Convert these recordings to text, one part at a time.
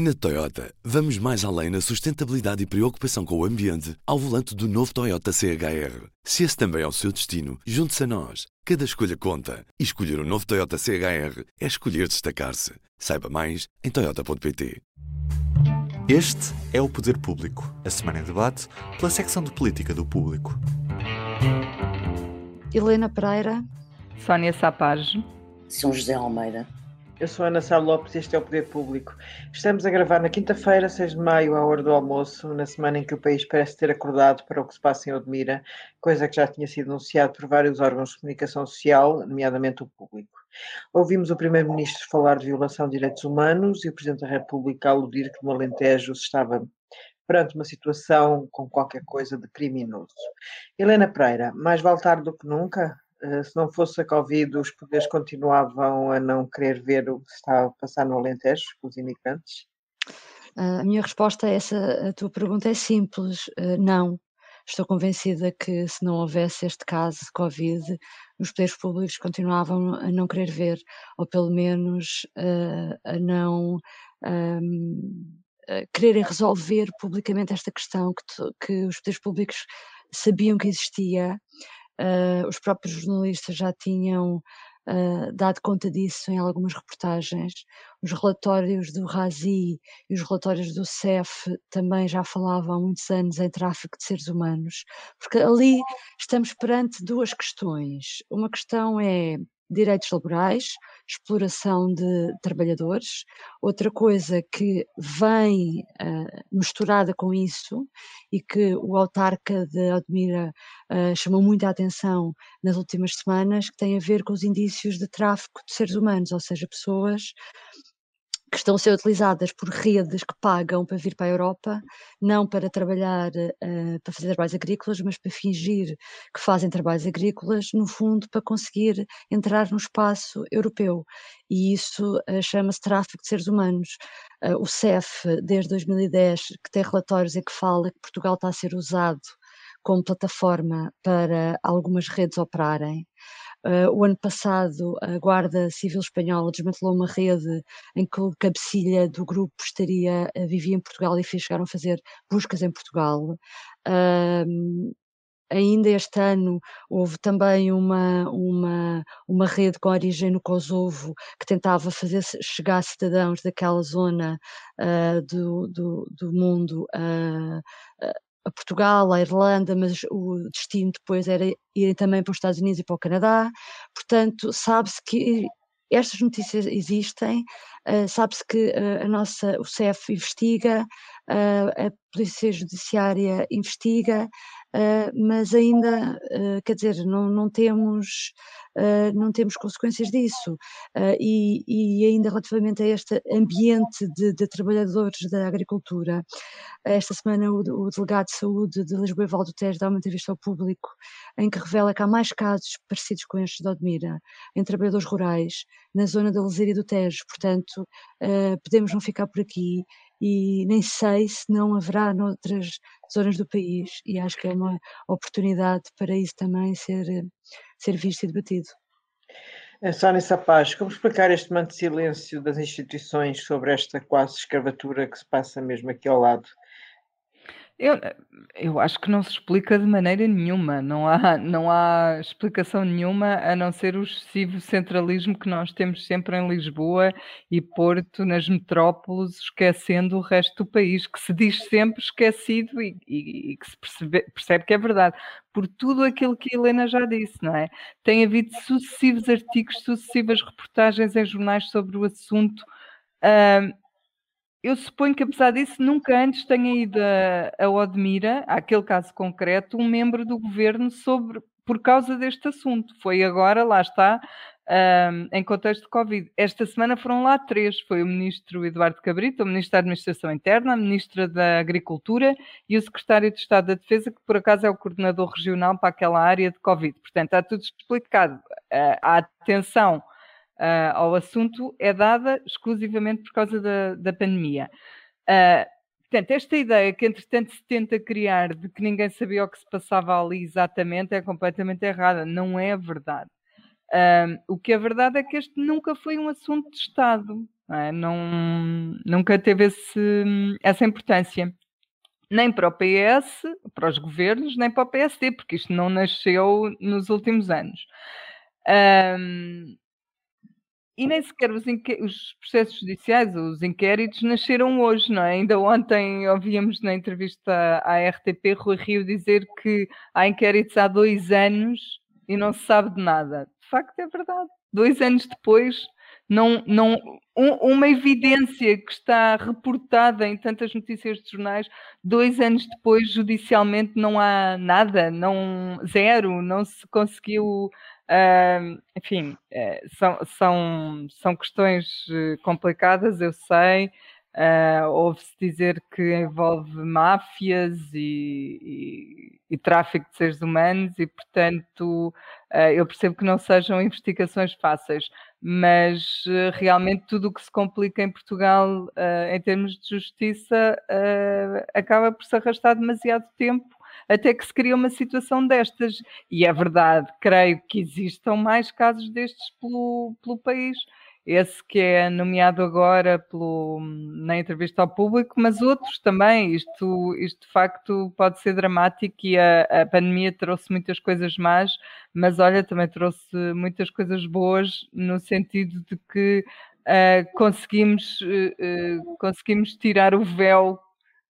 Na Toyota, vamos mais além na sustentabilidade e preocupação com o ambiente ao volante do novo Toyota CHR. Se esse também é o seu destino, junte-se a nós. Cada escolha conta. E escolher o um novo Toyota CHR é escolher destacar-se. Saiba mais em Toyota.pt. Este é o Poder Público, a semana em debate pela secção de política do público. Helena Pereira, Sónia Sapage, São José Almeida. Eu sou Ana Sá Lopes e este é o Poder Público. Estamos a gravar na quinta-feira, 6 de maio, à hora do almoço, na semana em que o país parece ter acordado para o que se passa em Odmira, coisa que já tinha sido anunciado por vários órgãos de comunicação social, nomeadamente o público. Ouvimos o Primeiro-Ministro falar de violação de direitos humanos e o Presidente da República aludir que no Alentejo se estava perante uma situação com qualquer coisa de criminoso. Helena Pereira, mais vale tarde do que nunca? Uh, se não fosse a Covid, os poderes continuavam a não querer ver o que está a passar no Alentejo os imigrantes? Uh, a minha resposta a essa a tua pergunta é simples: uh, não. Estou convencida que se não houvesse este caso de Covid, os poderes públicos continuavam a não querer ver, ou pelo menos a não um, quererem resolver publicamente esta questão que, que os poderes públicos sabiam que existia Uh, os próprios jornalistas já tinham uh, dado conta disso em algumas reportagens. Os relatórios do Razi e os relatórios do CEF também já falavam há muitos anos em tráfico de seres humanos, porque ali estamos perante duas questões. Uma questão é direitos laborais, exploração de trabalhadores. Outra coisa que vem uh, misturada com isso e que o autarca de Admira uh, chamou muita atenção nas últimas semanas, que tem a ver com os indícios de tráfico de seres humanos, ou seja, pessoas que estão a ser utilizadas por redes que pagam para vir para a Europa, não para trabalhar, uh, para fazer trabalhos agrícolas, mas para fingir que fazem trabalhos agrícolas, no fundo, para conseguir entrar no espaço europeu. E isso uh, chama-se tráfico de seres humanos. Uh, o CEF, desde 2010, que tem relatórios em que fala que Portugal está a ser usado como plataforma para algumas redes operarem. Uh, o ano passado, a Guarda Civil Espanhola desmantelou uma rede em que o cabecilha do grupo estaria, uh, vivia em Portugal e fez, chegaram a fazer buscas em Portugal. Uh, ainda este ano houve também uma, uma, uma rede com origem no Kosovo que tentava fazer chegar cidadãos daquela zona uh, do, do, do, mundo uh, a Portugal, à Irlanda, mas o destino depois era ir também para os Estados Unidos e para o Canadá. Portanto, sabe-se que estas notícias existem, uh, sabe-se que uh, a nossa, o CEF investiga, uh, a Polícia Judiciária investiga, mas ainda, quer dizer, não, não temos não temos consequências disso. E, e, ainda relativamente a este ambiente de, de trabalhadores da agricultura, esta semana o, o, delegado de saúde de Lisboa, Valdo Tejo, dá uma entrevista ao público em que revela que há mais casos parecidos com estes de Odmira, em trabalhadores rurais, na zona da Leseira do Tejo. Portanto, uh, podemos não ficar por aqui e nem sei se não haverá noutras zonas do país e acho que é uma oportunidade para isso também ser ser visto e debatido. É, Sónia Sapaz, como explicar este manto de silêncio das instituições sobre esta quase escravatura que se passa mesmo aqui ao lado? Eu, eu acho que não se explica de maneira nenhuma, não há, não há explicação nenhuma a não ser o excessivo centralismo que nós temos sempre em Lisboa e Porto, nas metrópoles, esquecendo o resto do país, que se diz sempre esquecido e, e, e que se percebe, percebe que é verdade, por tudo aquilo que a Helena já disse, não é? Tem havido sucessivos artigos, sucessivas reportagens em jornais sobre o assunto. Uh, eu suponho que, apesar disso, nunca antes tenha ido a, a Odmira, àquele caso concreto, um membro do governo sobre, por causa deste assunto. Foi agora, lá está, um, em contexto de Covid. Esta semana foram lá três: foi o ministro Eduardo Cabrito, o ministro da Administração Interna, a ministra da Agricultura e o secretário de Estado da Defesa, que por acaso é o coordenador regional para aquela área de Covid. Portanto, está tudo explicado. Uh, a atenção uh, ao assunto é dada exclusivamente por causa da, da pandemia. Uh, portanto, esta ideia que entretanto se tenta criar de que ninguém sabia o que se passava ali exatamente é completamente errada, não é verdade. Uh, o que é verdade é que este nunca foi um assunto de Estado. Não é? não, nunca teve esse, essa importância. Nem para o PS, para os governos, nem para o PSD, porque isto não nasceu nos últimos anos. Um, e nem sequer os, os, processos judiciais, os inquéritos, nasceram hoje, não é? Ainda ontem ouvíamos na entrevista à RTP Rui Rio dizer que há inquéritos há dois anos e não se sabe de nada. De facto, é verdade. Dois anos depois, não, não, um, uma evidência que está reportada em tantas notícias de jornais, dois anos depois, judicialmente, não há nada, não, zero, não se conseguiu Uh, enfim, uh, são, são, são questões eh, complicadas, eu sei. Uh, Ouve-se dizer que envolve máfias e, e, e, tráfico de seres humanos, e portanto uh, eu percebo que não sejam investigações fáceis, mas uh, realmente tudo o que se complica em Portugal em termos de justiça acaba por se arrastar demasiado tempo até que se cria uma situação destas. E é verdade, creio que existam mais casos destes pelo, pelo país. Esse que é nomeado agora pelo, na entrevista ao público, mas outros também. Isto, isto de facto pode ser dramático e a, a pandemia trouxe muitas coisas más, mas olha, também trouxe muitas coisas boas no sentido de que uh, conseguimos, uh, conseguimos tirar o véu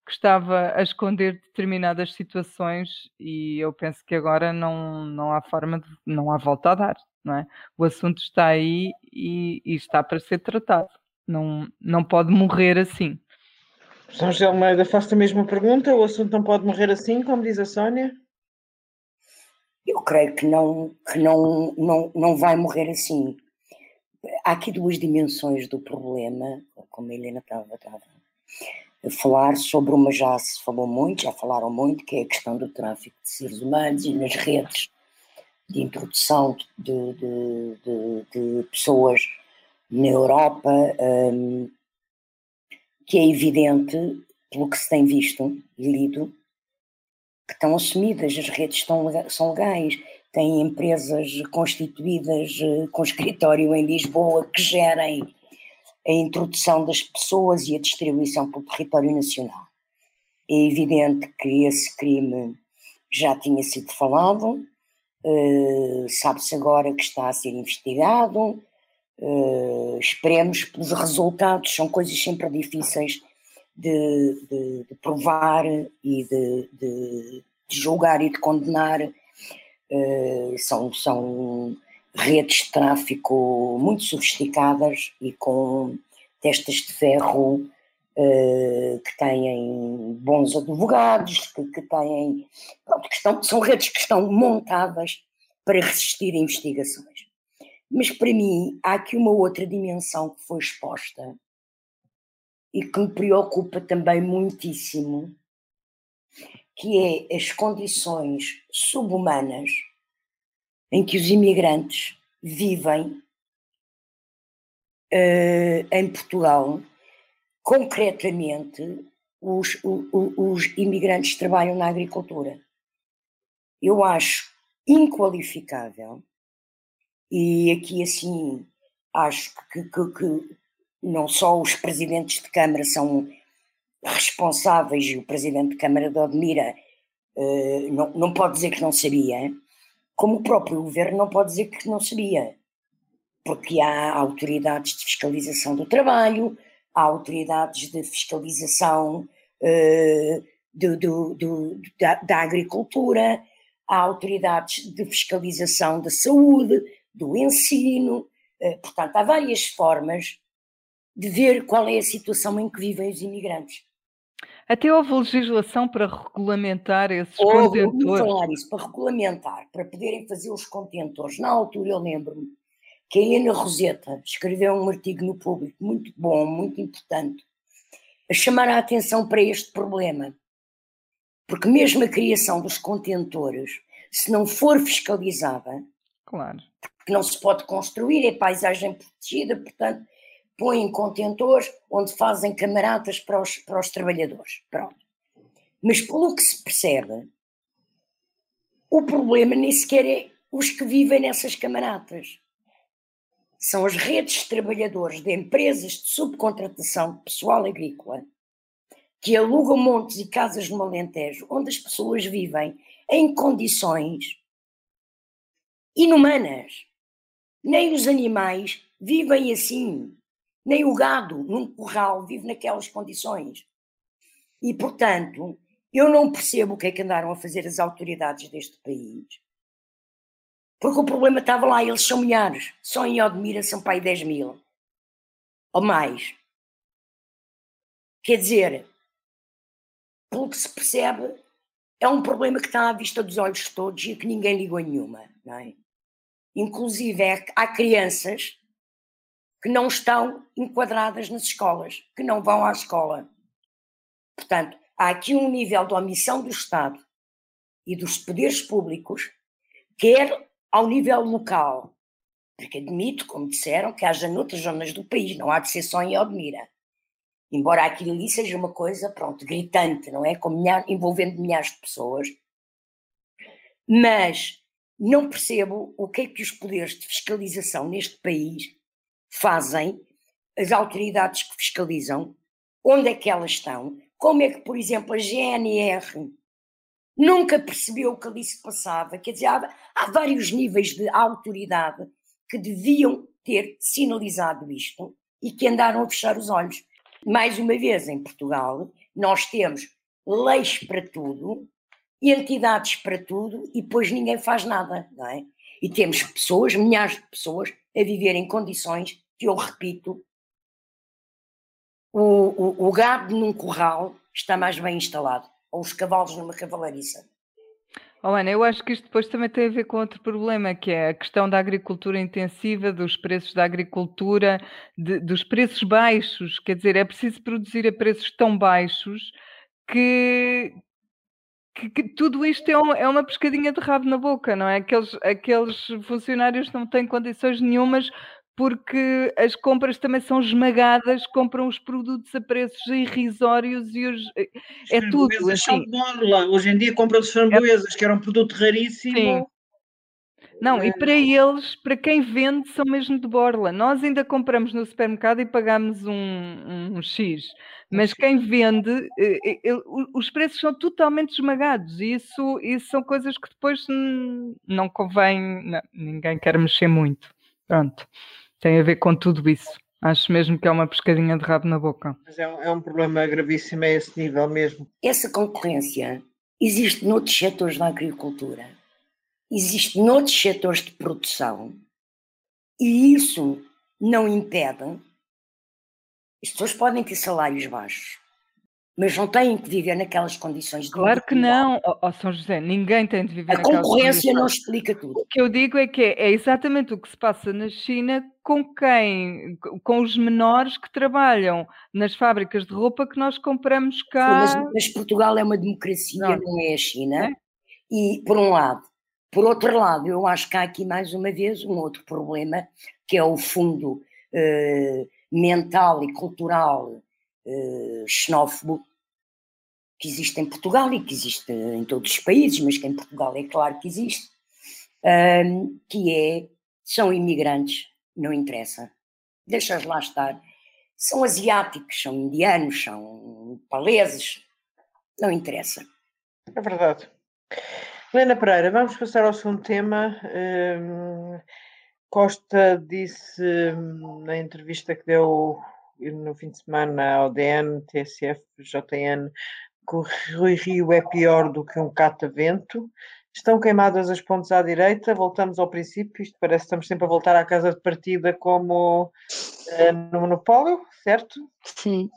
que estava a esconder determinadas situações e eu penso que agora não, não há forma de, não há volta a dar, não é? O assunto está aí e, e está para ser tratado, não, não pode morrer assim. São José Almeida, faço a mesma pergunta, o assunto não pode morrer assim, como diz a Sónia? Eu creio que não, que não, não, não vai morrer assim. Há aqui duas dimensões do problema, como a Helena estava, estava falar sobre uma já se falou muito, já falaram muito, que é a questão do tráfico de seres humanos e nas redes de introdução de, de, de, de pessoas na Europa, um, que é evidente, pelo que se tem visto e lido, que estão assumidas, as redes estão, são legais, têm empresas constituídas eh, com escritório em Lisboa que gerem a introdução das pessoas e a distribuição pelo território nacional. É evidente que esse crime já tinha sido falado, uh, sabe-se agora que está a ser investigado, uh, esperemos pelos resultados, são coisas sempre difíceis de, de, de provar e de, de, julgar e de condenar, uh, são, são redes de tráfico muito sofisticadas e com testas de ferro que têm bons advogados, que, que têm. Pronto, que estão, são redes que estão montadas para resistir a investigações. Mas para mim há aqui uma outra dimensão que foi exposta e que me preocupa também muitíssimo, que é as condições subhumanas em que os imigrantes vivem uh, em Portugal. Concretamente, os, os, imigrantes trabalham na agricultura. Eu acho inqualificável, e aqui assim acho que, que, que não só os presidentes de Câmara são responsáveis, e o presidente de Câmara de Odmira uh, não, não pode dizer que não sabia, como o próprio governo não pode dizer que não sabia, porque há autoridades de fiscalização do trabalho, há autoridades de fiscalização uh, do, do, do, da, da agricultura, há autoridades de fiscalização da saúde, do ensino, uh, portanto, há várias formas de ver qual é a situação em que vivem os imigrantes. Até houve legislação para regulamentar esses houve, contentores. falar isso, para regulamentar, para poderem fazer os contentores. Na altura eu lembro-me que a Helena Roseta escreveu um artigo no público muito bom, muito importante, a chamar a atenção para este problema. Porque mesmo a criação dos contentores, se não for fiscalizada, claro. porque não se pode construir, é paisagem protegida, portanto, põem contentores onde fazem camaradas para os, para os trabalhadores. Pronto. Mas pelo que se percebe, o problema nem sequer é os que vivem nessas camaradas. São as redes de trabalhadores de empresas de subcontratação pessoal agrícola que alugam montes e casas no Alentejo, onde as pessoas vivem em condições inumanas. Nem os animais vivem assim, nem o gado num curral vive naquelas condições. E, portanto, eu não percebo o que é que andaram a fazer as autoridades deste país. Porque o problema estava lá, eles são milhares. Só em Odmira são aí 10 mil. Ou mais. Quer dizer, pelo que se percebe, é um problema que está à vista dos olhos de todos e que ninguém ligou nenhuma. Não é? Inclusive, é, há crianças que não estão enquadradas nas escolas, que não vão à escola. Portanto, há aqui um nível de omissão do Estado e dos poderes públicos, quer ao nível local, porque admito, como disseram, que haja noutras zonas do país, não há de ser só em Odmira. Embora aquilo ali seja uma coisa, pronto, gritante, não é? Com envolvendo milhares de pessoas. Mas não percebo o que é que os poderes de fiscalização neste país fazem, as autoridades que fiscalizam, onde é que elas estão, como é que, por exemplo, a GNR nunca percebeu o que ali se passava. Quer dizer, há, há vários níveis de autoridade que deviam ter sinalizado isto e que andaram a fechar os olhos. Mais uma vez, em Portugal, nós temos leis para tudo, entidades para tudo e depois ninguém faz nada, não é? E temos pessoas, milhares de pessoas, a viver em condições que eu repito, o, o, o gado num curral está mais bem instalado, ou os cavalos numa cavalariça. Oh, Ana, eu acho que isto depois também tem a ver com outro problema, que é a questão da agricultura intensiva, dos preços da agricultura, de, dos preços baixos. Quer dizer, é preciso produzir a preços tão baixos que, que, que tudo isto é uma, é uma pescadinha de rabo na boca, não é? Aqueles, aqueles funcionários não têm condições nenhumas porque as compras também são esmagadas, compram os produtos a preços irrisórios e os, eh, é tudo. Assim. São Hoje em dia compram-se framboesas, é... que era um produto raríssimo. Sim. Não, é... e para eles, para quem vende, são mesmo de borla. Nós ainda compramos no supermercado e pagamos um, um, um X, mas quem vende, eh, eh, os preços são totalmente esmagados e isso, isso são coisas que depois não convém, não, ninguém quer mexer muito. Pronto tem a ver com tudo isso. Acho mesmo que é uma pescadinha de rabo na boca. Mas é um, é um problema gravíssimo a esse nível mesmo. Essa concorrência existe noutros setores da agricultura, existe noutros setores de produção, e isso não impede. As pessoas podem ter salários baixos, mas não têm que viver naquelas condições de Claro que não, São José, ninguém tem de viver A concorrência não explica tudo. O que eu digo é que é, é, exatamente o que se passa na China com quem, com os menores que trabalham nas fábricas de roupa que nós compramos cá. Sim, mas, mas, Portugal é uma democracia, não, não é a China. É? E, por um lado. Por outro lado, eu acho que há aqui mais uma vez um outro problema, que é o fundo eh, mental e cultural eh, xenófobo que existe em Portugal e que existe em todos os países, mas que em Portugal é claro que existe, um, que é, são imigrantes, não interessa, deixas lá estar. São asiáticos, são indianos, são paleses, não interessa. É verdade. Helena Pereira, vamos passar ao segundo tema. Um, Costa disse hum, na entrevista que deu no fim de semana ao DN, TSF, JN, que o Rui Rio é pior do que um catavento. Estão queimadas as pontes à direita, voltamos ao princípio, isto parece que estamos sempre a voltar à casa de partida como uh, no monopólio, certo? Sim,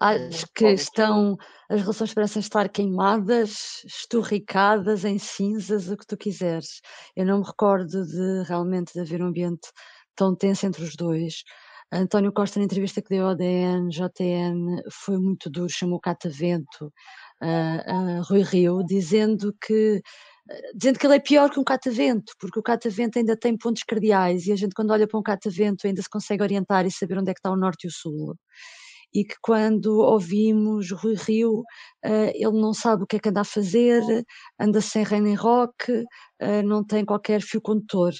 acho que estão, as relações parecem estar queimadas, esturricadas em cinzas, o que tu quiseres. Eu não me recordo de realmente de haver um ambiente tão tenso entre os dois. António Costa, na entrevista que deu ao DN, JN, foi muito duro, chamou catavento a, a Rui Rio, dizendo que dizendo que ele é pior que um catavento, porque o catavento ainda tem pontos cardeais e a gente quando olha para um catavento ainda se consegue orientar e saber onde é que está o norte e o sul. E que quando ouvimos Rui Rio, uh, ele não sabe o que é que anda a fazer, anda sem reino em rock, uh, não tem qualquer fio condutor.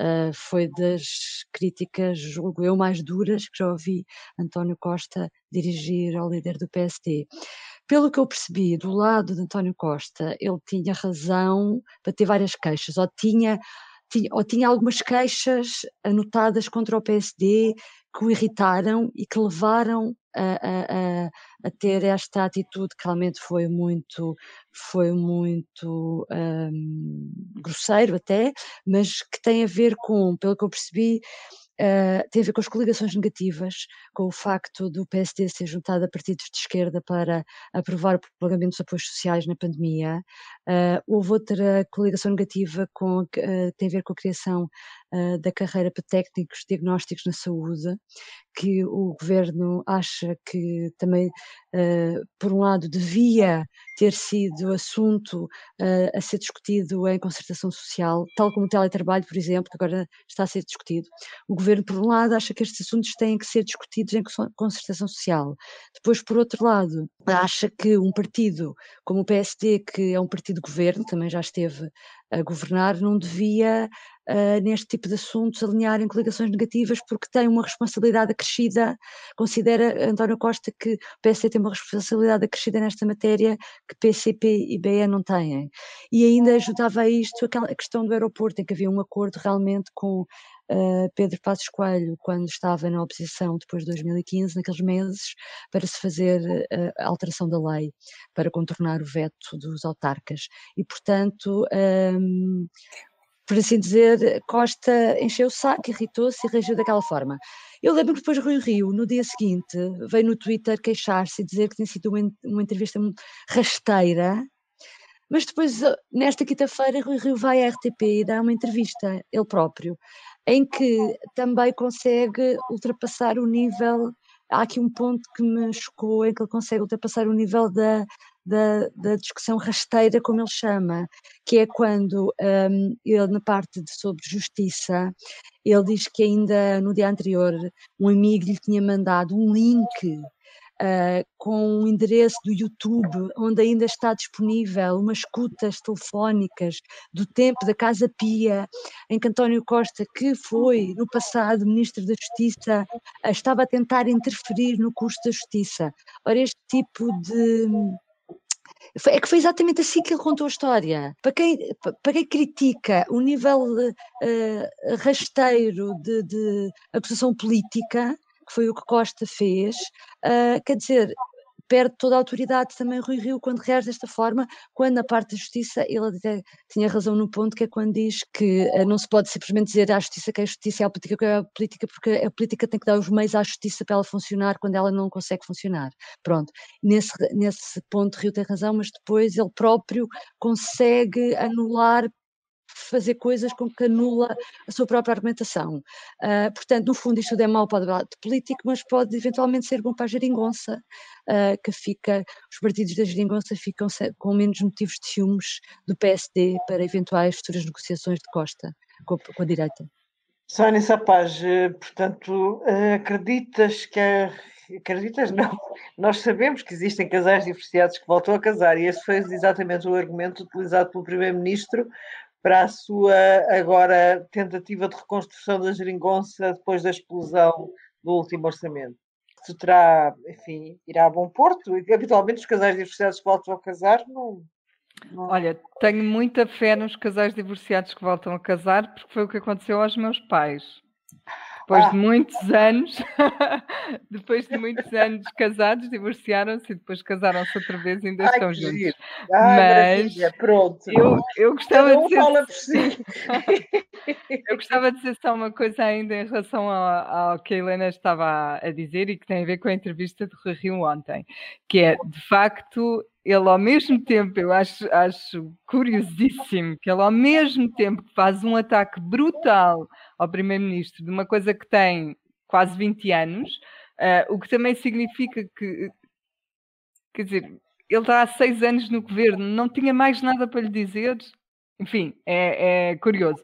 Uh, foi das críticas, julgo eu, mais duras que já ouvi António Costa dirigir ao líder do PSD. Pelo que eu percebi, do lado de António Costa, ele tinha razão para ter várias queixas, ou tinha tinha, ou tinha algumas queixas anotadas contra o PSD que o irritaram e que levaram a, a, a, ter esta atitude que realmente foi muito, foi muito um, grosseiro até, mas que tem a ver com, pelo que eu percebi, Uh, tem a ver com as coligações negativas, com o facto do PSD ser juntado a partidos de esquerda para aprovar o prolongamento dos apoios sociais na pandemia. Uh, houve outra coligação negativa com, uh, tem a ver com a criação da carreira para técnicos diagnósticos na saúde, que o governo acha que também, por um lado, devia ter sido assunto a ser discutido em concertação social, tal como o teletrabalho, por exemplo, que agora está a ser discutido. O governo, por um lado, acha que estes assuntos têm que ser discutidos em concertação social. Depois, por outro lado, acha que um partido como o PSD, que é um partido de governo, também já esteve a governar, não devia, uh, neste tipo de assuntos, alinhar em coligações negativas, porque tem uma responsabilidade acrescida. Considera António Costa que o PSD tem uma responsabilidade acrescida nesta matéria que PCP e BE não têm. E ainda ajudava a isto a questão do aeroporto, em que havia um acordo realmente com uh, Pedro Passos Coelho quando estava na oposição depois de 2015, naqueles meses, para se fazer uh, a alteração da lei, para contornar o veto dos autarcas. E, portanto, um, por assim dizer, Costa encheu o saco, irritou-se e reagiu daquela forma. Eu lembro que depois Rui Rio, no dia seguinte, veio no Twitter queixar-se e dizer que tinha sido uma, uma entrevista rasteira, mas depois, nesta quinta-feira, Rui Rio vai à RTP e dá uma entrevista, ele próprio, em que também consegue ultrapassar o nível. Há aqui um ponto que me chocou, em que ele consegue ultrapassar o nível da, da, da discussão rasteira, como ele chama, que é quando um, ele, na parte de, sobre justiça, ele diz que ainda no dia anterior um amigo lhe tinha mandado um link uh, com um endereço do YouTube, onde ainda está disponível umas escutas telefónicas do tempo da Casa Pia, em que António Costa, que foi no passado Ministro da Justiça, uh, estava a tentar interferir no curso da Justiça. Ora, este tipo de é que foi exatamente assim que ele contou a história. Para quem, para quem critica o nível uh, rasteiro de, de acusação política, que foi o que Costa fez, uh, quer dizer, perde toda a autoridade também Rui Rio quando reage desta forma, quando na parte da justiça ele até tinha razão no ponto que é quando diz que uh, não se pode simplesmente dizer à justiça que a justiça é a política que é a política, porque a política tem que dar os meios à justiça para ela funcionar quando ela não consegue funcionar. Pronto, nesse, nesse ponto Rio tem razão, mas depois ele próprio consegue anular fazer coisas com que anula a sua própria argumentação. Uh, portanto, no fundo, isto é mau para o debate político, mas pode eventualmente ser bom para a geringonça, uh, que fica, os partidos da geringonça ficam com menos motivos de ciúmes do PSD para eventuais futuras negociações de Costa com, com a direita. Sónia Sapaz, eh, portanto, eh, acreditas que a acreditas? Não. Nós sabemos que existem casais divorciados que voltam a casar e esse foi exatamente o argumento utilizado pelo Primeiro-Ministro para a sua agora tentativa de reconstrução da geringonça depois da explosão do último orçamento. Se terá, enfim, irá a bom porto e habitualmente os casais divorciados que voltam a casar não, não... Olha, tenho muita fé nos casais divorciados que voltam a casar porque foi o que aconteceu aos meus pais. Depois ah. de muitos anos, depois de muitos anos casados, divorciaram-se e depois casaram-se outra vez e ainda Ai, estão juntos. Ai, Mas pronto. Eu, eu gostava de dizer. Fala por si. eu gostava de dizer só uma coisa ainda em relação ao, ao, que a Helena estava a dizer e que tem a ver com a entrevista de Rui Rio ontem, que é de facto ele ao mesmo tempo, eu acho, acho curiosíssimo que ele ao mesmo tempo que faz um ataque brutal ao primeiro-ministro de uma coisa que tem quase 20 anos, uh, o que também significa que, quer dizer, ele está há seis anos no governo, não tinha mais nada para lhe dizer, enfim, é, é curioso.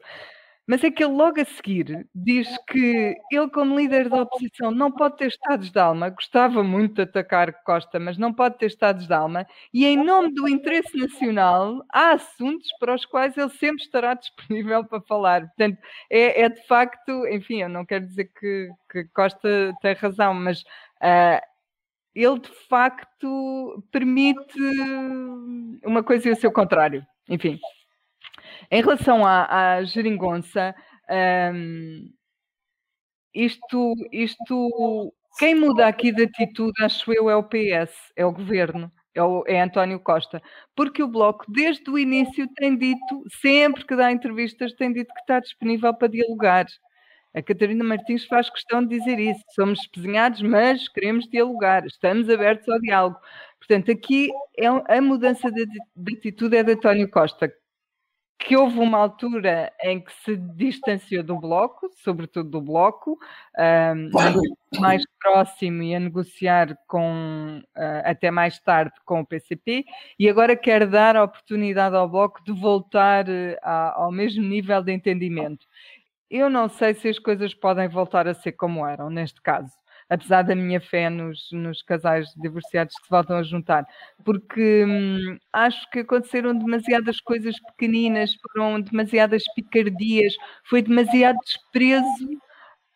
Mas é que ele logo a seguir diz que ele, como líder da oposição, não pode ter estados de alma, gostava muito de atacar Costa, mas não pode ter estados de alma, e em nome do interesse nacional, há assuntos para os quais ele sempre estará disponível para falar. Portanto, é, é de facto, enfim, eu não quero dizer que, que Costa tem razão, mas uh, ele de facto permite uma coisa e o seu contrário. Enfim. Em relação à, à geringonça, um, isto, isto, quem muda aqui de atitude, acho eu, é o PS, é o governo, é, o, é António Costa, porque o Bloco, desde o início, tem dito, sempre que dá entrevistas, tem dito que está disponível para dialogar. A Catarina Martins faz questão de dizer isso. Somos espezinhados, mas queremos dialogar, estamos abertos ao diálogo. Portanto, aqui é a mudança de, de atitude é de António Costa, que houve uma altura em que se distanciou do Bloco, sobretudo do Bloco, um, mais próximo e a negociar com, uh, até mais tarde com o PCP, e agora quer dar a oportunidade ao Bloco de voltar uh, ao mesmo nível de entendimento. Eu não sei se as coisas podem voltar a ser como eram neste caso apesar da minha fé nos, nos casais divorciados que se voltam a juntar, porque hum, acho que aconteceram demasiadas coisas pequeninas, foram demasiadas picardias, foi demasiado desprezo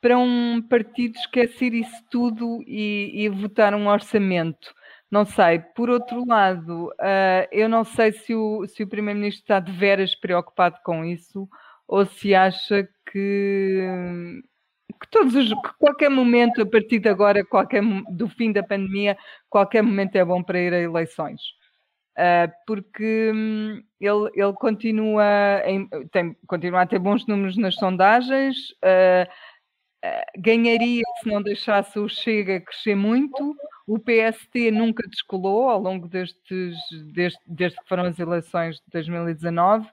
para um partido esquecer isso tudo e, e votar um orçamento. Não sei. Por outro lado, uh, eu não sei se o, se o Primeiro-Ministro está de veras preocupado com isso ou se acha que hum, que todos os, que qualquer momento, a partir de agora, qualquer, do fim da pandemia, qualquer momento é bom para ir a eleições. Uh, porque hum, ele, ele continua, em, tem, continua a ter bons números nas sondagens, uh, uh, ganharia se não deixasse o Chega crescer muito. O PST nunca descolou ao longo destes, desde, desde que foram as eleições de 2019.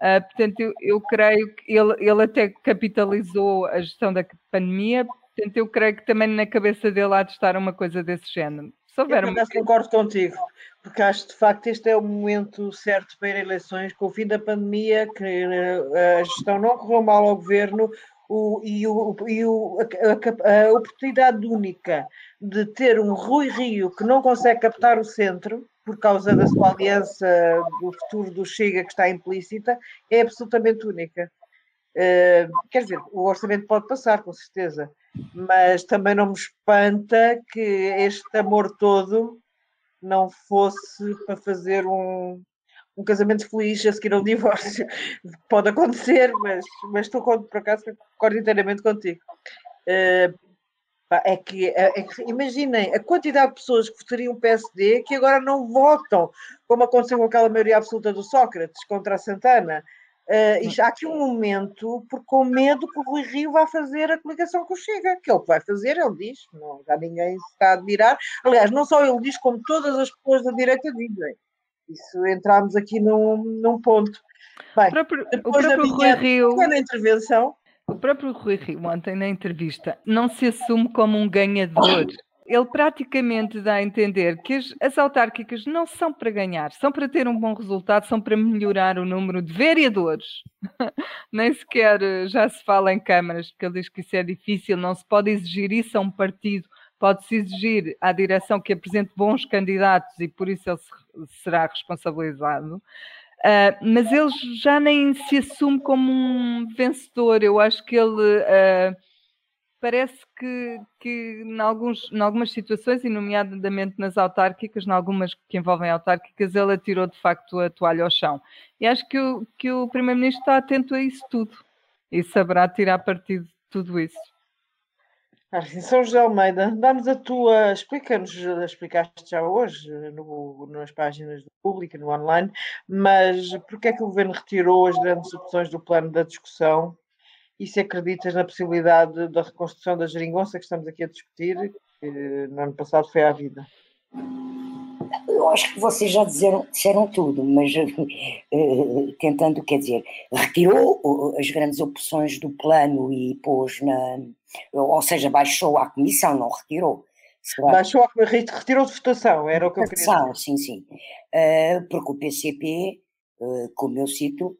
Uh, portanto, eu, eu, creio que ele, ele até capitalizou a gestão da pandemia, portanto, eu creio que também na cabeça dele há de estar uma coisa desse género. Se houver eu concordo contigo, porque acho de facto este é o momento certo para eleições, com o fim da pandemia, que eh, a gestão não correu mal ao governo, o, e, o, e o, a, a, a oportunidade única de ter um Rui Rio que não consegue captar o centro, por causa da sua aliança do futuro do Chega que está implícita, é absolutamente única. Uh, quer dizer, o orçamento pode passar, com certeza, mas também não me espanta que este amor todo não fosse para fazer um, um casamento feliz a seguir ao divórcio. Pode acontecer, mas, mas estou, por acaso, concordo inteiramente contigo. Uh, é que, é, é que, imaginem a quantidade de pessoas que votariam PSD que agora não votam, como aconteceu com aquela maioria absoluta do Sócrates contra a Santana. Uh, e há aqui um momento, por, com medo que o Rui Rio vá fazer a coligação com o Chega, que é o que vai fazer, ele diz, não já ninguém se está a admirar. Aliás, não só ele diz, como todas as pessoas da direita dizem. Isso entramos aqui num, num ponto. Bem, o próprio, depois o próprio da minha Rui Rio... intervenção, o próprio Rui Rio, ontem na entrevista, não se assume como um ganhador. Ele praticamente dá a entender que as, as, autárquicas não são para ganhar, são para ter um bom resultado, são para melhorar o número de vereadores. Nem sequer eh, já se fala em câmaras, porque ele diz que isso é difícil, não se pode exigir isso a um partido, pode-se exigir à direção que apresente bons candidatos e por isso ele será responsabilizado. Uh, mas ele já nem se assume como um vencedor. Eu acho que ele uh, parece que, que em, alguns, em algumas situações, e nomeadamente nas autárquicas, em algumas que envolvem autárquicas, ele atirou de facto a toalha ao chão. E acho que o, que o Primeiro-Ministro está atento a isso tudo e saberá tirar partido de tudo isso. Assim, São José Almeida, dá-nos a tua, explica-nos, explicaste já hoje no, nas páginas do público, no online, mas porquê é que o Governo retirou as grandes opções do plano da discussão e se acreditas na possibilidade da reconstrução da geringonça que estamos aqui a discutir, que no ano passado foi à vida? Eu acho que vocês já disseram, disseram tudo, mas uh, tentando, quer dizer, retirou as grandes opções do plano e pôs na. Ou seja, baixou a comissão, não retirou. Será? Baixou a retirou de votação, era o que eu queria dizer. Sim, sim. Uh, porque o PCP, uh, como eu cito,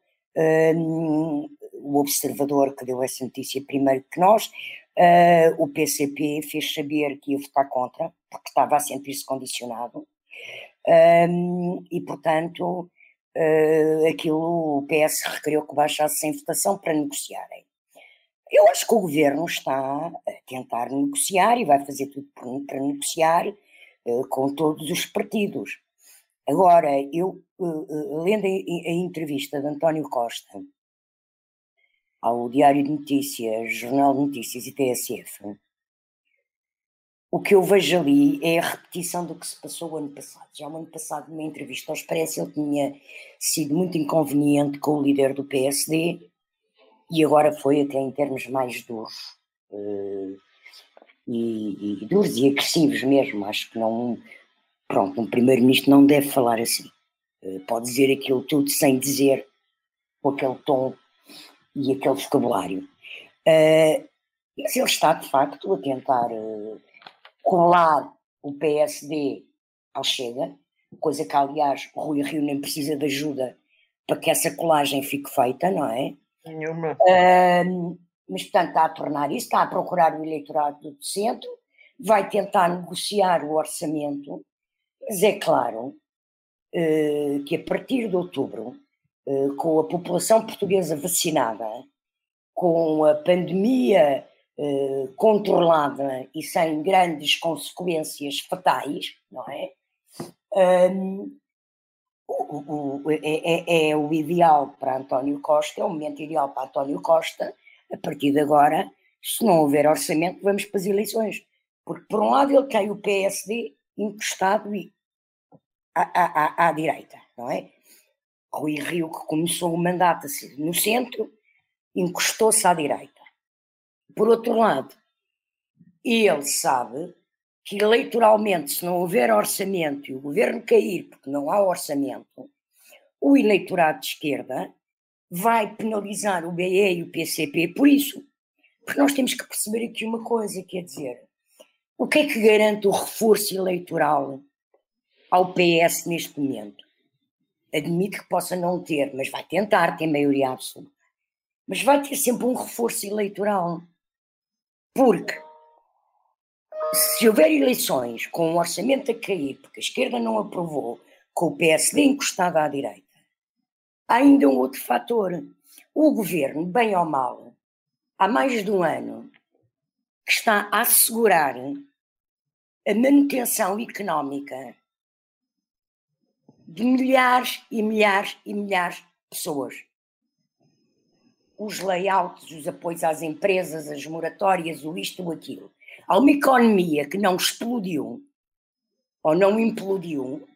o observador que deu essa notícia primeiro que nós, uh, o PCP fez saber que ia votar contra, porque estava a sentir-se condicionado, um, e portanto uh, aquilo o PS requeriu que baixasse sem votação para negociarem. Eu acho que o governo está a tentar negociar e vai fazer tudo para negociar uh, com todos os partidos. Agora, eu, uh, lendo a, a, entrevista de António Costa ao Diário de Notícias, Jornal de Notícias e TSF, o que eu vejo ali é a repetição do que se passou o ano passado. Já o ano passado, numa entrevista ao Expresso, ele tinha sido muito inconveniente com o líder do PSD e agora foi até em termos mais duros. Uh, e, e, duros e agressivos mesmo. Acho que não. Pronto, um primeiro-ministro não deve falar assim. Uh, pode dizer aquilo tudo sem dizer, com aquele tom e aquele vocabulário. Uh, mas ele está, de facto, a tentar colar o PSD ao Chega, coisa que, aliás, Rui Rio nem precisa de ajuda para que essa colagem fique feita, não é? Nenhuma. Uh, mas, portanto, está a tornar isso, está a procurar o eleitorado do centro, vai tentar negociar o orçamento, mas é claro uh, que a partir de outubro, uh, com a população portuguesa vacinada, com a pandemia uh, controlada e sem grandes consequências fatais, não é? Um, o, o, é, é, é, o ideal para António Costa, é o momento ideal para António Costa. A partir de agora, se não houver orçamento, vamos para as eleições. Porque, por um lado, ele tem o PSD encostado e à, à, à, direita, não é? Rui Rio, que começou o mandato no centro, encostou-se à direita. Por outro lado, ele sabe que eleitoralmente, se não houver orçamento e o governo cair porque não há orçamento, o eleitorado de esquerda vai penalizar o BE e o PCP por isso. Porque nós temos que perceber aqui uma coisa, quer dizer, o que é que garante o reforço eleitoral ao PS neste momento? Admito que possa não ter, mas vai tentar ter maioria absoluta. Mas vai ter sempre um reforço eleitoral. Porque se houver eleições com um orçamento a cair, porque a esquerda não aprovou, com o PSD encostado à direita, há ainda um outro fator. O governo, bem ou mal, há mais de um ano, que está a assegurar a manutenção económica de milhares e milhares e milhares de pessoas. Os layouts, os apoios às empresas, as moratórias, o isto, o aquilo. Há uma economia que não explodiu ou não implodiu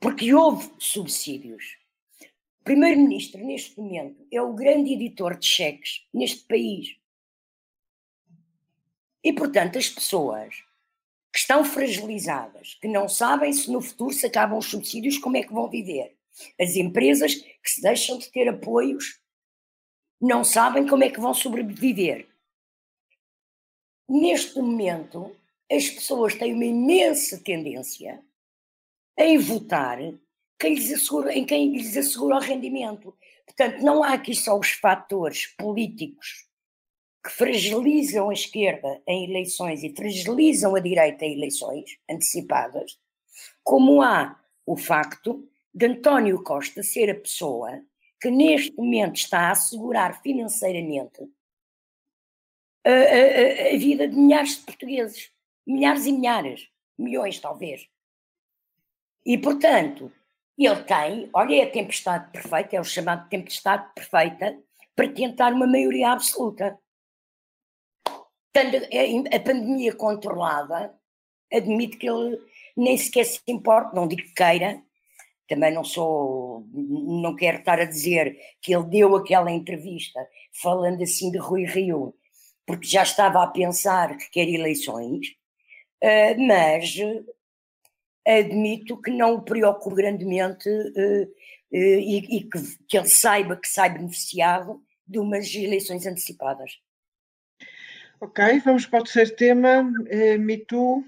porque houve subsídios. O primeiro-ministro, neste momento, é o grande editor de cheques neste país. E, portanto, as pessoas que estão fragilizadas, que não sabem se no futuro se acabam os subsídios, como é que vão viver. As empresas que se deixam de ter apoios não sabem como é que vão sobreviver neste momento, as pessoas têm uma imensa tendência em votar quem lhes assegura, em quem lhes assegura o rendimento. Portanto, não há aqui só os fatores políticos que fragilizam a esquerda em eleições e fragilizam a direita em eleições antecipadas, como há o facto de António Costa ser a pessoa que neste momento está a assegurar financeiramente a, a, a vida de milhares de portugueses. Milhares e milhares. Milhões, talvez. E, portanto, ele tem, olha, é a tempestade perfeita, é o chamado tempestade perfeita, para tentar uma maioria absoluta. Tendo a pandemia controlada, admito que ele nem sequer se importa, não digo que queira, também não sou, não quero estar a dizer que ele deu aquela entrevista falando assim de Rui Rio, porque já estava a pensar que quer eleições, uh, mas admito que não o preocupe grandemente uh, e, que, que, ele saiba que sai beneficiado de umas eleições antecipadas. Ok, vamos para o terceiro tema, eh, MeToo.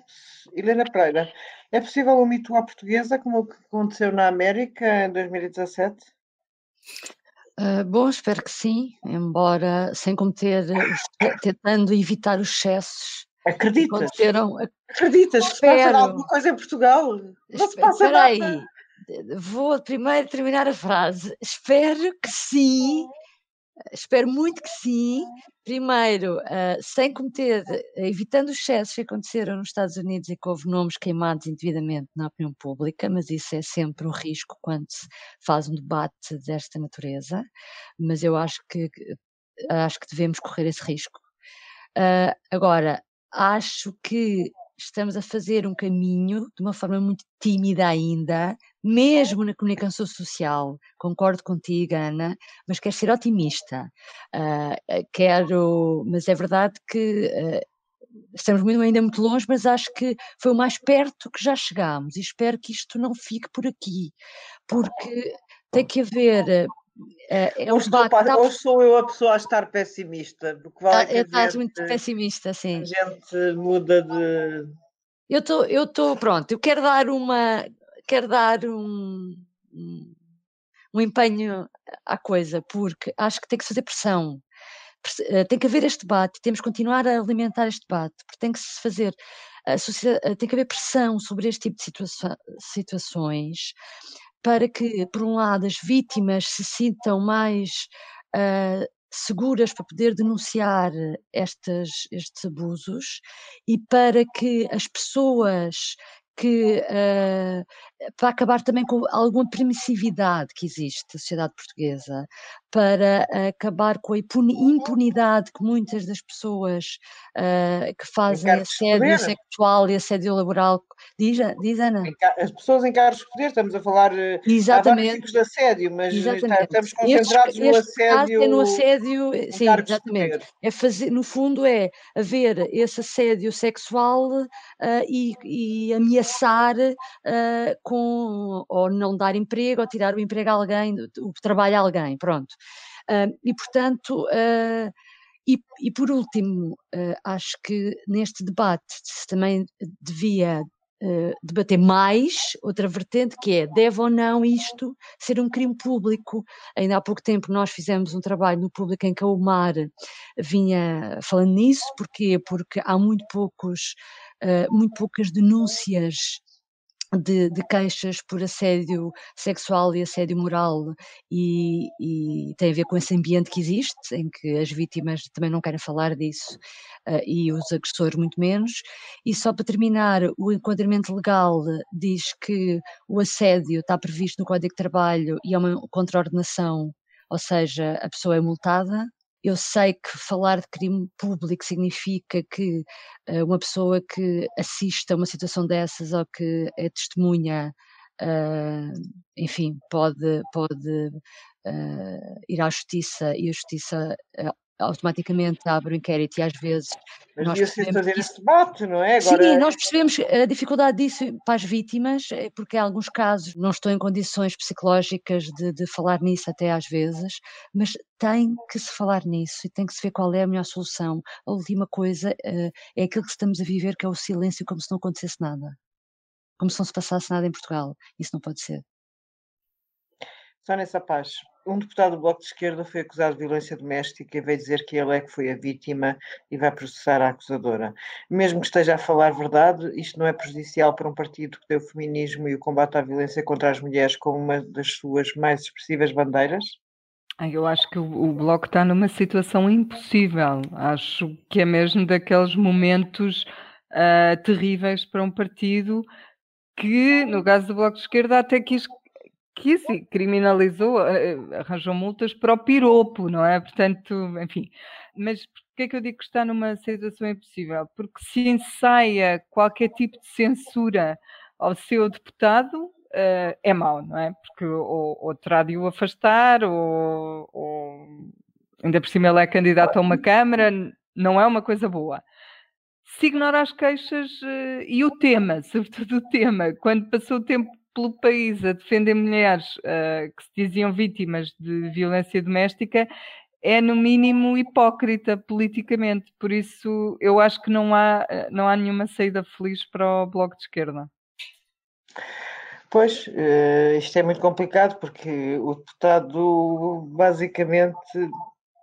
Helena Pereira, é possível o MeToo à portuguesa, como aconteceu na América em 2017? Uh, bom, espero que sim, embora sem cometer, tentando evitar os excessos. Acreditas? Acreditas que se passa alguma coisa em Portugal? Não se passa Espera aí, vou primeiro terminar a frase. Espero que sim, espero muito que sim. Primeiro, uh, sem cometer, evitando os excessos que aconteceram nos Estados Unidos e que houve nomes queimados indevidamente na opinião pública, mas isso é sempre um risco quando se faz um debate desta natureza. Mas eu acho que acho que devemos correr esse risco. Uh, agora, acho que estamos a fazer um caminho de uma forma muito tímida ainda, mesmo na comunicação social. Concordo contigo, Ana, mas quero ser otimista. Uh, quero, mas é verdade que uh, estamos muito, ainda muito longe, mas acho que foi o mais perto que já chegámos e espero que isto não fique por aqui, porque tem que haver é, é um debate. Tá... Ou sou eu a pessoa a estar pessimista? Porque vale ah, estás muito pessimista, sim. A gente muda de. Eu estou, eu estou, pronto, eu quero dar uma. Quero dar um, um empenho à coisa, porque acho que tem que se fazer pressão. Eh, tem que haver este debate, temos que continuar a alimentar este debate, porque tem que se fazer, tem que haver pressão sobre este tipo de situações, para que, por um lado, as vítimas se sintam mais uh, seguras para poder denunciar estes, estes abusos e para que as pessoas que uh, para acabar também com alguma permissividade que existe na sociedade portuguesa, para acabar com a impunidade que muitas das pessoas uh, que fazem assédio sexual e assédio laboral diz, diz Ana? As pessoas em cargos de poder, estamos a falar eh, exatamente. tipos de assédio, mas exatamente. estamos concentrados este, no este assédio. É no assédio, sim, exatamente. É fazer, no fundo, é haver esse assédio sexual uh, e, e, ameaçar uh, com ou não dar emprego ou tirar o emprego a alguém, o trabalho a alguém, pronto. Uh, e portanto, uh, e, e, por último, uh, acho que neste debate se também devia debater mais outra vertente que é deve ou não isto ser um crime público. Ainda há pouco tempo nós fizemos um trabalho no público em que a UMAR vinha falando nisso, porquê? Porque há muito poucos, muito poucas denúncias de, de, queixas por assédio sexual e assédio moral e, e, tem a ver com esse ambiente que existe, em que as vítimas também não querem falar disso uh, e os agressores muito menos. E só para terminar, o enquadramento legal diz que o assédio está previsto no Código de Trabalho e é uma contraordenação, ou seja, a pessoa é multada, eu sei que falar de crime público significa que uh, uma pessoa que assista a uma situação dessas ou que é testemunha, uh, enfim, pode, pode uh, ir à justiça e a justiça automaticamente abre o inquérito e às vezes. Mas devia-se fazer esse debate, não é? Agora... Sim, nós percebemos a dificuldade disso para as vítimas, é porque em alguns casos não estão em condições psicológicas de, de falar nisso até às vezes, mas tem que se falar nisso e tem que se ver qual é a melhor solução. A última coisa uh, é aquilo que estamos a viver, que é o silêncio, como se não acontecesse nada. Como se não se passasse nada em Portugal. Isso não pode ser. Só nessa paz um deputado do Bloco de Esquerda foi acusado de violência doméstica e veio dizer que ele é que foi a vítima e vai processar a acusadora. Mesmo que esteja a falar verdade, isto não é prejudicial para um partido que tem o feminismo e o combate à violência contra as mulheres como uma das suas mais expressivas bandeiras? Eu acho que o Bloco está numa situação impossível. Acho que é mesmo daqueles momentos uh, terríveis para um partido que, no caso do Bloco de Esquerda, até quis que se criminalizou, eh, arranjou multas para o piropo, não é? Portanto, enfim. Mas porquê é que eu digo que está numa situação impossível? Porque se ensaia qualquer tipo de censura ao seu deputado, uh, é mau, não é? Porque ou, ou terá de o afastar, ou, ou ainda por cima ele é candidato a uma Câmara, não é uma coisa boa se ignora as queixas e o tema, sobretudo o tema, quando passou o tempo pelo país a defender mulheres uh, que se diziam vítimas de violência doméstica é no mínimo hipócrita politicamente, por isso eu acho que não há, não há nenhuma saída feliz para o Bloco de Esquerda. Pois, uh, isto é muito complicado porque o deputado basicamente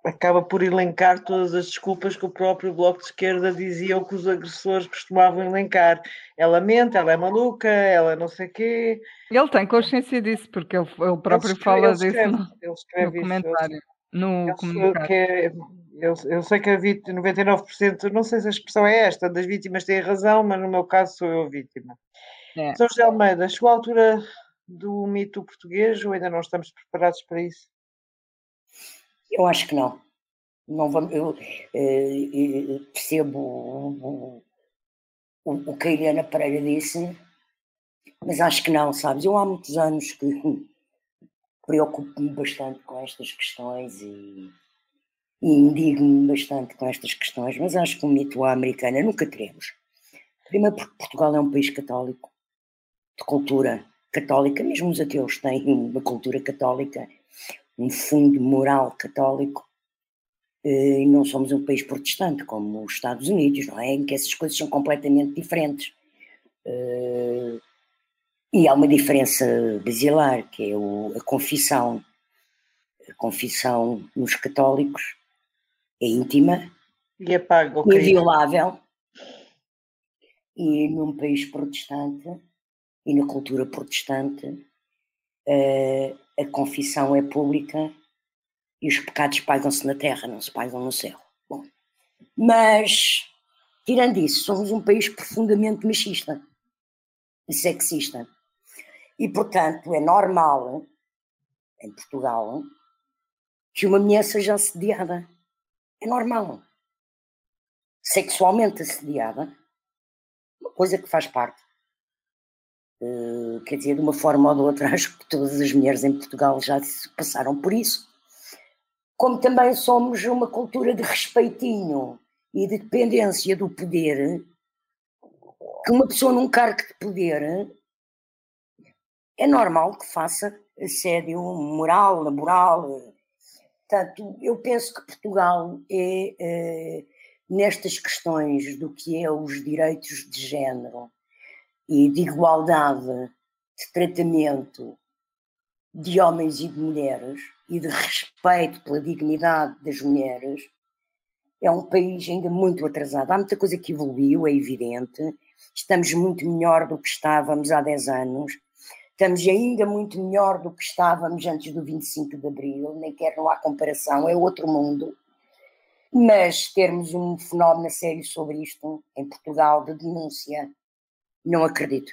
acaba por elencar todas as desculpas que o próprio Bloco de Esquerda dizia ou que os agressores costumavam elencar. Ela mente, ela é maluca, ela não sei quê. Ele tem consciência disso, porque ele, ele próprio ele escreve, fala disso no, ele escreve no comentário. No comunicado. É, eu, eu, sei que a vítima, 99%, não sei se a expressão é esta, das vítimas têm razão, mas no meu caso sou eu a vítima. É. São José Almeida, chegou a altura do mito português ou ainda não estamos preparados para isso? Eu acho que não. não vamos, eu, eu, eu percebo o, o, o, que a Helena Pereira disse, mas acho que não, sabes? Eu há muitos anos que preocupo-me bastante com estas questões e, e indigno-me bastante com estas questões, mas acho que o mito à americana nunca teremos. Primeiro porque Portugal é um país católico de cultura católica, mesmo os ateus têm uma cultura católica, um fundo moral católico, eh, e não somos um país protestante como os Estados Unidos, não é? Em que essas coisas são completamente diferentes. Eh, e há uma diferença basilar, que é a confissão. A confissão nos católicos é íntima, e apaga, inviolável, e num país protestante e na cultura protestante a confissão é pública e os pecados pagam-se na terra, não se pagam no céu. Bom, mas, tirando isso, somos um país profundamente machista e sexista. E, portanto, é normal, em Portugal, que uma mulher seja assediada. É normal. Sexualmente assediada, uma coisa que faz parte Uh, quer dizer, de uma forma ou de outra, acho que todas as mulheres em Portugal já passaram por isso. Como também somos uma cultura de respeitinho e de dependência do poder, que uma pessoa num cargo de poder é normal que faça assédio moral, laboral. Portanto, eu penso que Portugal é, é nestas questões do que é os direitos de género e de igualdade de tratamento de homens e de mulheres e de respeito pela dignidade das mulheres, é um país ainda muito atrasado. Há muita coisa que evoluiu, é evidente. Estamos muito melhor do que estávamos há 10 anos. Estamos ainda muito melhor do que estávamos antes do 25 de Abril, nem quer não há comparação, é outro mundo. Mas termos um fenómeno sério sobre isto em Portugal de denúncia não acredito.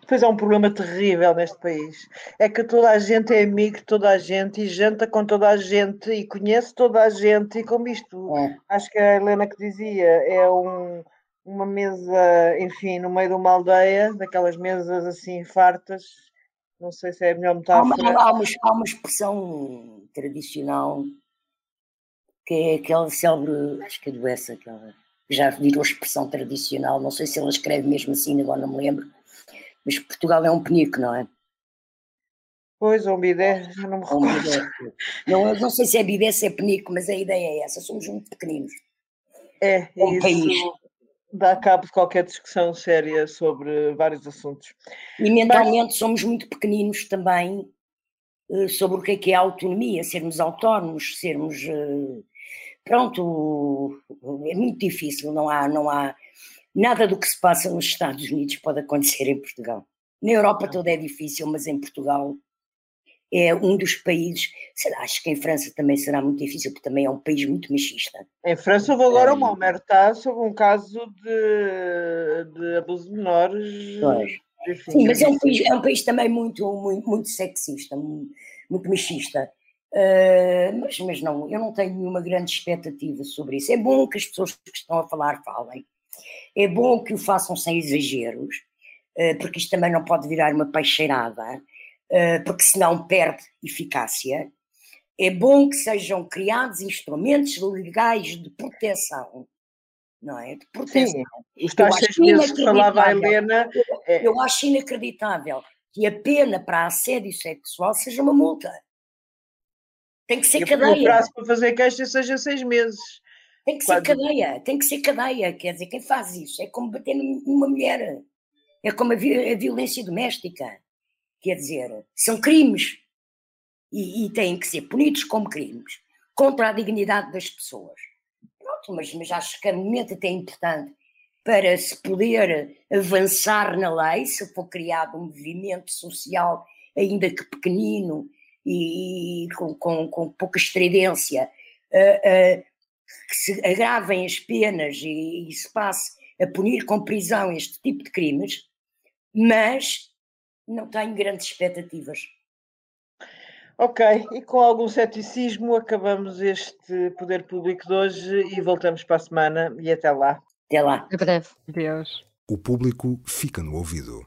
Depois há um problema terrível neste país. É que toda a gente é amigo de toda a gente e janta com toda a gente e conhece toda a gente. E como isto, é. acho que a Helena que dizia, é um, uma mesa, enfim, no meio de uma aldeia, daquelas mesas assim fartas. Não sei se é a melhor metáfora. Há uma, há uma, há uma expressão tradicional que é aquela célebre, acho que é do essa, aquela já virou expressão tradicional, não sei se ela escreve mesmo assim, agora não me lembro, mas Portugal é um penico, não é? Pois, um bidé, já não me recordo. Um. Não, não sei se é bidé, se é penico, mas a ideia é essa, somos muito pequeninos. É, é um isso país. dá cabo de qualquer discussão séria sobre vários assuntos. E mentalmente mas... somos muito pequeninos também eh, sobre o que é que é a autonomia, sermos autónomos, sermos... Uh, pronto, é muito difícil, não há, não há nada do que se passa nos Estados Unidos pode acontecer em Portugal. Na Europa toda é difícil, mas em Portugal é um dos países, sei lá, acho que em França também será muito difícil, porque também é um país muito machista. Em França houve agora uma omerta sobre um caso de, de abuso de menores. Pois. Sim, mas é um, país, é um país também muito, muito, muito sexista, muito machista. Uh, mas, mas não, eu não tenho nenhuma grande expectativa sobre isso. É bom que as pessoas que estão a falar falem. É bom que o façam sem exageros, uh, porque isto também não pode virar uma peixeirada, uh, porque senão perde eficácia. É bom que sejam criados instrumentos legais de proteção, não é? De proteção. Sim, os tais seis meses que falava a Helena. É... Eu acho inacreditável que a pena para assédio sexual seja uma multa. Tem que ser cadeia. O prazo para fazer queixa seja seis meses. Tem que ser cadeia, tem que ser cadeia. Quer dizer, quem faz isso é como bater numa mulher. É como a, vi a violência doméstica. Quer dizer, são crimes e, e têm que ser punidos como crimes contra a dignidade das pessoas. Pronto, mas, mas acho que é momento até importante para se poder avançar na lei, se for criado um movimento social, ainda que pequenino e com, com, com, pouca estridência, uh, uh, que se agravem as penas e, e se passe a punir com prisão este tipo de crimes, mas não tenho grandes expectativas. Ok, e com algum ceticismo acabamos este Poder Público de hoje e voltamos para a semana e até lá. Até lá. Até breve. Deus. O público fica no ouvido.